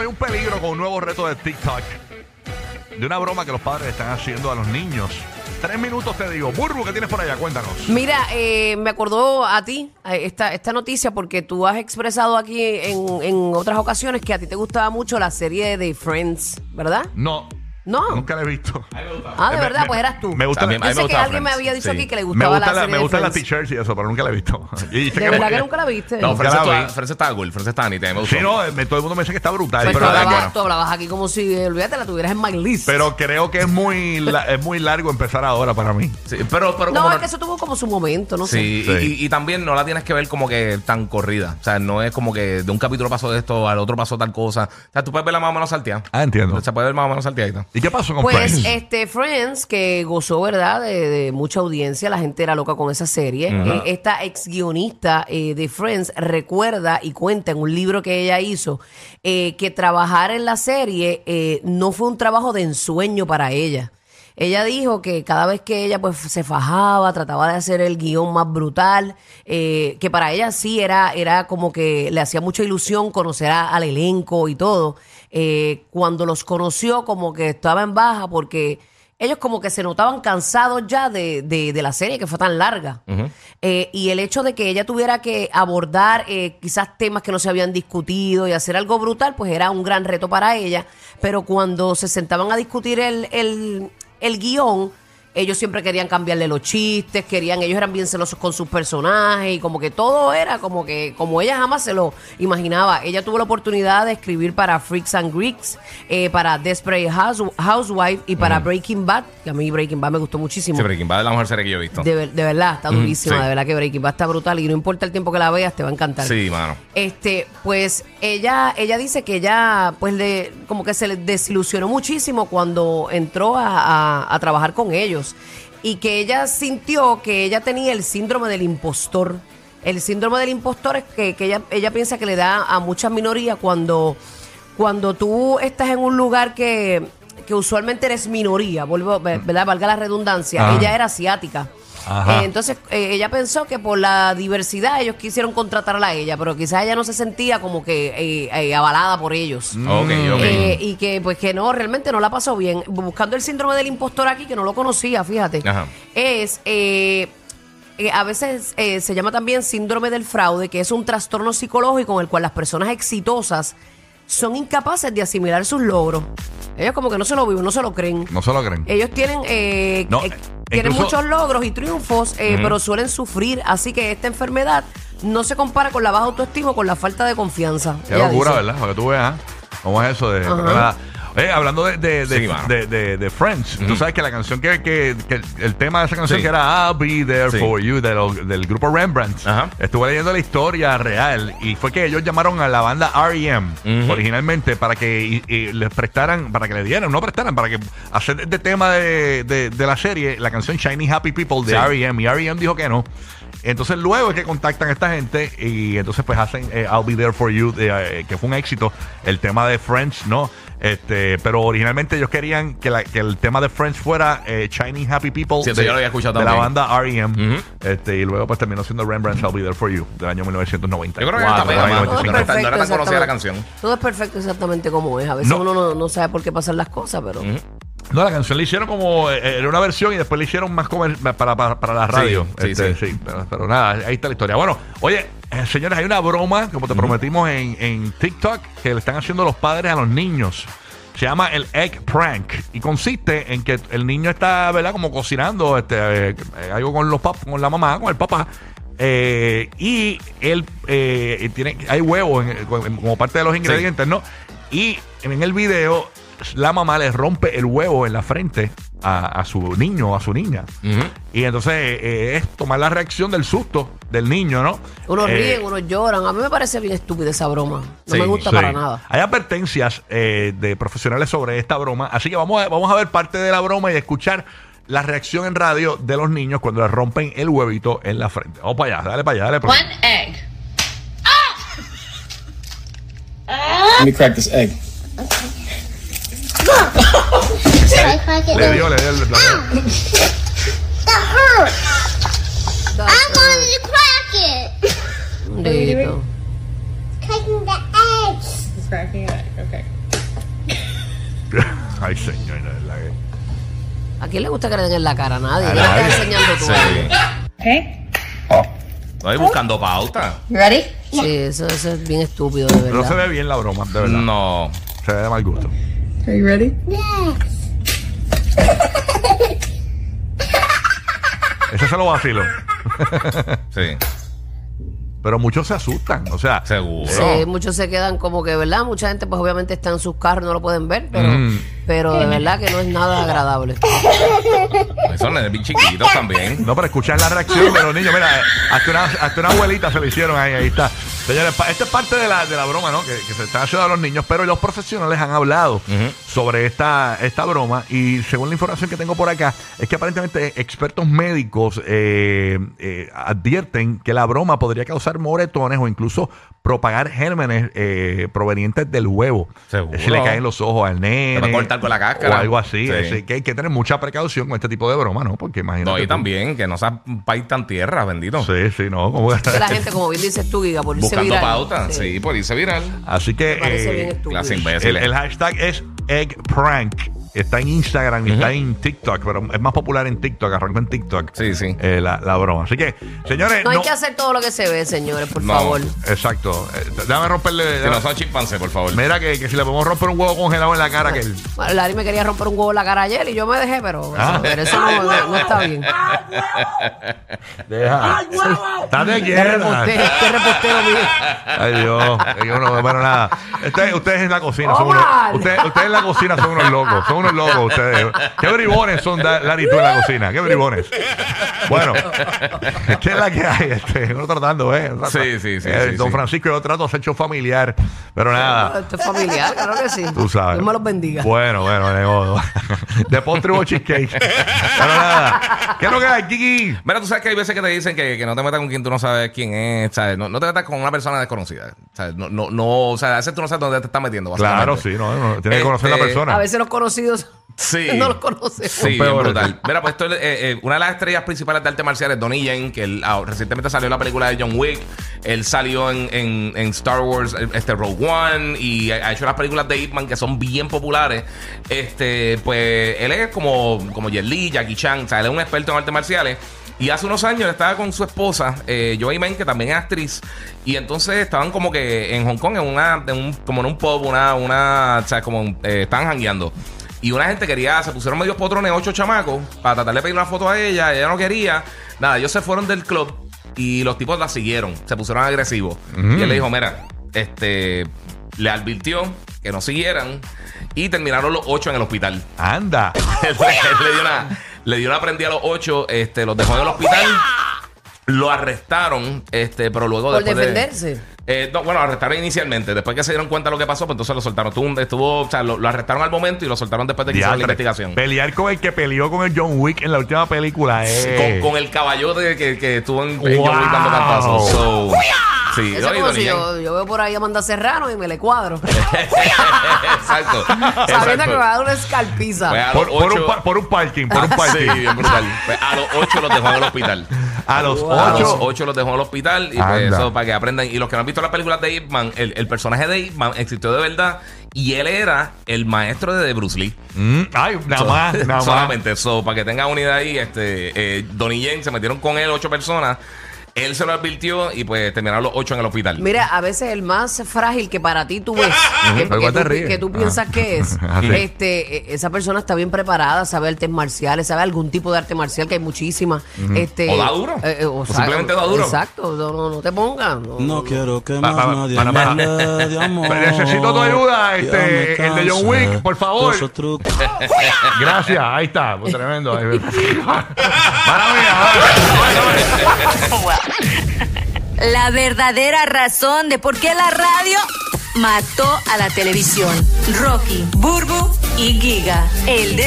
hay un peligro con un nuevo reto de TikTok. De una broma que los padres están haciendo a los niños. Tres minutos te digo. Burbu, ¿qué tienes por allá? Cuéntanos. Mira, eh, me acordó a ti esta, esta noticia porque tú has expresado aquí en, en otras ocasiones que a ti te gustaba mucho la serie de Friends, ¿verdad? No. No. Nunca la he visto. Ah, de Me- verdad, me- pues eras tú. Me gusta, También- la, a Yo mí me sé que gustaba alguien me Friends, había dicho sí. aquí que le me gustaba gusta, la la, serie me de gustan las Friends. t-shirts y eso, pero nunca la he visto. Y De que- verdad que nunca la viste. No, Nunca Friends la vi. Estaba cool. Nítida, me gustó. Sí, no, me- todo el mundo me dice que está brutal. Pues tú, pero, está hablabas, bueno. tú hablabas aquí como si, eh, olvídate, la tuvieras en my list. pero creo que es muy, la- es muy largo empezar ahora para mí. Sí, pero, pero no, como es que eso tuvo como su momento, no Sí, sé. y- Sí. Y, y también no la tienes que ver como que tan corrida. O sea, no es como que de un capítulo pasó esto, al otro pasó tal cosa. O sea, tú puedes verla más o menos salteada. Ah, entiendo. Se puede ver más o menos salteadita. ¿Y qué pasó con Pues Friends? este Friends, que gozó, ¿verdad?, de, de mucha audiencia, la gente era loca con esa serie. Eh, esta ex guionista eh, de Friends recuerda y cuenta en un libro que ella hizo eh, que trabajar en la serie no fue un trabajo de ensueño para ella. Ella dijo que cada vez que ella pues se fajaba, trataba de hacer el guion más brutal, eh, que para ella sí era, era como que le hacía mucha ilusión conocer a- al elenco y todo. Eh, cuando los conoció como que estaba en baja porque ellos como que se notaban cansados ya de, de- de la serie que fue tan larga. Eh, y el hecho de que ella tuviera que abordar eh, quizás temas que no se habían discutido y hacer algo brutal, pues era un gran reto para ella. Pero cuando se sentaban a discutir el, el, el guion, ellos siempre querían cambiarle los chistes, querían, ellos eran bien celosos con sus personajes y como que todo era como que, como ella jamás se lo imaginaba. Ella tuvo la oportunidad de escribir para Freaks and Greeks, eh, para Desperate House- Housewife y para Breaking Bad, que a mí Breaking Bad me gustó muchísimo. Sí, Breaking Bad es la mejor serie que yo he visto. De, ver- de verdad, está durísima, sí. de verdad que Breaking Bad está brutal y no importa el tiempo que la veas, te va a encantar. Sí, mano. Este, pues ella, ella dice que ella, pues le, como que se le desilusionó muchísimo cuando entró a, a- a trabajar con ellos y que ella sintió que ella tenía el síndrome del impostor. El síndrome del impostor es que, que ella, ella piensa que le da a muchas minorías cuando, cuando tú estás en un lugar que, que usualmente eres minoría, vuelvo, ¿verdad? Valga la redundancia. Ajá. Ella era asiática. Ajá. Eh, entonces eh, ella pensó que por la diversidad ellos quisieron contratarla a ella, pero quizás ella no se sentía como que eh, eh, avalada por ellos. Mm. Ok, ok. Eh, y que pues que no, realmente no la pasó bien. Buscando el síndrome del impostor aquí, que no lo conocía, fíjate, Ajá. es... eh, eh, a veces eh, se llama también síndrome del fraude, que es un trastorno psicológico en el cual las personas exitosas son incapaces de asimilar sus logros. Ellos como que no se lo viven, no se lo creen. No se lo creen. Ellos tienen, eh, No, tienen incluso- muchos logros y triunfos, eh, pero suelen sufrir. Así que esta enfermedad no se compara con la baja autoestima o con la falta de confianza. Qué locura, dice. ¿verdad? Para que tú veas cómo es eso de. Oye, hablando de, de, de, Sí, mano. de, de- de Friends, tú sabes que la canción que, que, que el tema de esa canción Sí. que era I'll Be There Sí. For You de del grupo Rembrandt, Ajá. estuve leyendo la historia real y fue que ellos llamaron a la banda R.E.M. Ujú. originalmente para que y- y les prestaran, para que le dieran, no prestaran, para que hacer de tema de, de- de la serie la canción Shiny Happy People de Sí. R.E.M. y R.E.M. dijo que no. Entonces luego es que contactan a esta gente y entonces pues hacen eh, I'll Be There For You, eh, que fue un éxito, el tema de Friends, ¿no? Este, pero originalmente ellos querían que, la- que el tema de Friends fuera eh, Shiny Happy People Sí, de, yo lo había escuchado de la también. banda R.E.M. Ujú. este, y luego pues terminó siendo Rembrandt's I'll Be There For You del año 1990. Yo creo que está pegada, mano. Todo es No era tan- no era tan perfecto, conocida la exactamente. canción. Todo es perfecto exactamente como es. A veces No. uno no, no sabe por qué pasan las cosas, pero... No, la canción la hicieron como eh, era una versión y después la hicieron más comer- para, para, para la radio. Sí, sí, Este, sí. pero, pero nada, ahí está la historia. Bueno, oye, eh, señores, hay una broma, como te prometimos en, en TikTok, que le están haciendo los padres a los niños. Se llama el egg prank y consiste en que el niño está, ¿verdad? Como cocinando este, eh, eh, algo con los pap con la mamá, con el papá. eh, y él eh, tiene, hay huevos en- en- como parte de los ingredientes, ¿no? Y en el video la mamá le rompe el huevo en la frente a, a su niño o a su niña. Y entonces eh, es tomar la reacción del susto del niño, ¿no? Unos Eh, ríen, unos lloran. A mí me parece bien estúpida esa broma. No Sí, me gusta sí. para nada. Hay advertencias eh, de profesionales sobre esta broma, así que vamos a, vamos a ver parte de la broma y escuchar la reacción en radio de los niños cuando les rompen el huevito en la frente. Vamos para allá, dale para allá, dale para allá. One egg. Let me crack this egg. I it. Le dio, le dio el That hurt. I'm going to crack it. Bendito. Cracking the eggs. He's cracking egg. Okay. Ay, señor, la verdad que- ¿A quién le gusta que le den en la cara? A nadie. A ¿Qué le estás nadie. enseñando tú? Sí. Okay. Estoy buscando pauta. You ready? Sí, eso, eso es bien estúpido, de verdad. No se ve bien la broma, de verdad. No. Se ve de mal gusto. Are you ready? Ese se lo vacilo. Sí. Pero muchos se asustan. O sea, Seguro. Sí, muchos se quedan como que, ¿verdad? Mucha gente pues obviamente está en sus carros, no lo pueden ver, pero, Mm. pero de verdad que no es nada agradable. Son nenes bien chiquitos también. No, pero escuchar la reacción de los niños. Mira, eh, hasta una, hasta una abuelita se le hicieron ahí, ahí está. Señores, esta es parte de la, de la broma, ¿no? Que, que se está haciendo a los niños, pero los profesionales han hablado sobre esta, esta broma y según la información que tengo por acá, es que aparentemente expertos médicos eh, eh, advierten que la broma podría causar moretones o incluso propagar gérmenes eh, provenientes del huevo. Seguro. Si le caen los ojos al nene. Te va a cortar con la cáscara. O algo así. Sí. Así que hay que tener mucha precaución con este tipo de broma, ¿no? Porque imagínate. No, y tú. también, que no sea un país tan tierra, bendito. Sí, sí, no. ¿cómo la gente, como bien dices tú, Giga, por Buscando viral. pauta, sí. por irse viral. Así que eh, bien el, imbécil. el hashtag es eggprank. Está en Instagram y está en TikTok, pero es más popular en TikTok, arrancó en TikTok. Sí, sí. eh, la, la broma. Así que, señores, No hay no- que hacer todo lo que se ve, señores, por No. favor. Exacto. Eh, déjame romperle. Si no son chimpancés, por favor. Mira que, que si le podemos romper un huevo congelado en la cara, que él. Bueno, Larry me quería romper un huevo en la cara ayer y yo me dejé, pero, Ah. pero eso no, no- no está bien. Deja. Estate Qué quieta. reposteo, qué reposteo mío. Ay, Dios. Que bueno, nada. Ustedes, ustedes en la cocina son unos. Ustedes en la cocina son unos locos. Son unos locos ustedes. Qué bribones son, Da- tú en la cocina. Qué bribones. Bueno, ¿qué es la que hay? Este, uno tratando, ¿eh? Sí, sí, sí, Eh, sí, don sí. Francisco, yo trato de hacer show familiar. Pero nada. Esto es familiar, claro que sí. Tú sabes. Dios me los bendiga. Bueno, bueno, de modo. De postre hubo cheesecake. Pero nada. ¿Qué es lo que hay, Kiki? Mira, tú sabes que hay veces que te dicen que, que no te metas con quien tú no sabes quién es, ¿sabes? No, no te metas con una persona desconocida, ¿sabes? No, no, no, o sea, a veces tú no sabes dónde te estás metiendo, Claro, básicamente. sí, no, no, Tienes que conocer a la Este, persona. A veces los conocidos Sí. no los conocemos. Sí, bien brutal. Mira, pues esto es, eh, eh, una de las estrellas principales de arte marcial es Donnie Yen, que él, ah, recientemente salió en la película de John Wick. Él salió en, en- en Star Wars, este Rogue One, y ha ha hecho las películas de Ip Man que son bien populares. Este, pues él es como, como Jet Li, Jackie Chan, o sea, él es un experto en artes marciales. Y hace unos años él estaba con su esposa, eh, Joey Men, que también es actriz. Y entonces estaban como que en Hong Kong, en una, en un, como en un pub, una, una, o sea, como eh, estaban jangueando. Y una gente quería, se pusieron medios potrones, ocho chamacos, para tratar de pedir una foto a ella. Ella no quería. Nada, ellos se fueron del club y los tipos la siguieron. Se pusieron agresivos. Y él le dijo: Mira, este. Le advirtió que no siguieran. Y terminaron los ocho en el hospital. Anda. Él le, dio una, le dio una prendida a los ocho, este, los dejó en el hospital. Lo arrestaron, este, pero luego Por después de- defenderse. Eh, no, bueno, lo arrestaron inicialmente. Después que se dieron cuenta de lo que pasó, pues entonces lo soltaron. Estuvo, o sea, lo, lo arrestaron al momento y lo soltaron después de que hicieron la investigación. Pelear con el que peleó con el John Wick en la última película. Eh. Con, con el caballote que, que estuvo en, en Wow. John Wick dando cantazos. So, sí, Eso como si yo, yo veo por ahí a Amanda Serrano y me le cuadro. Exacto. Sabiendo que me va a dar una escalpiza. Pues Por, un, ocho- pa- por un parking, por un Sí, parking. bien brutal. Pues a los ocho los dejó en el hospital. A los A los ocho. ocho los dejó en el hospital y pues eso para que aprendan. Y los que no han visto las películas de Ip Man, el, el personaje de Ip Man existió de verdad y él era el maestro de Bruce Lee. Mm, ay, nada más, nada más. Solamente eso, para que tengan una idea ahí, este, eh, Donnie Yen se metieron con él ocho personas. Él se lo advirtió y pues terminaron los ocho en el hospital. Mira, a veces el más frágil que para ti tú ves, que, Pero que igual te tú, ríes. que tú Ah. piensas que es, sí. este, eh, esa persona está bien preparada, sabe artes marciales, sabe algún tipo de arte marcial, que hay muchísimas. este, O da duro. eh, eh, O simplemente da duro. Exacto, no, no, no te pongas. no, No quiero que Pa- más pa- nadie para- me para- hable de amor. Necesito tu ayuda, Ya este, me el de John cansé Wick, por favor. de esos trucos. Gracias, ahí está. Pues, tremendo. Para La verdadera razón de por qué la radio mató a la televisión. Rocky, Burbu y Giga. El de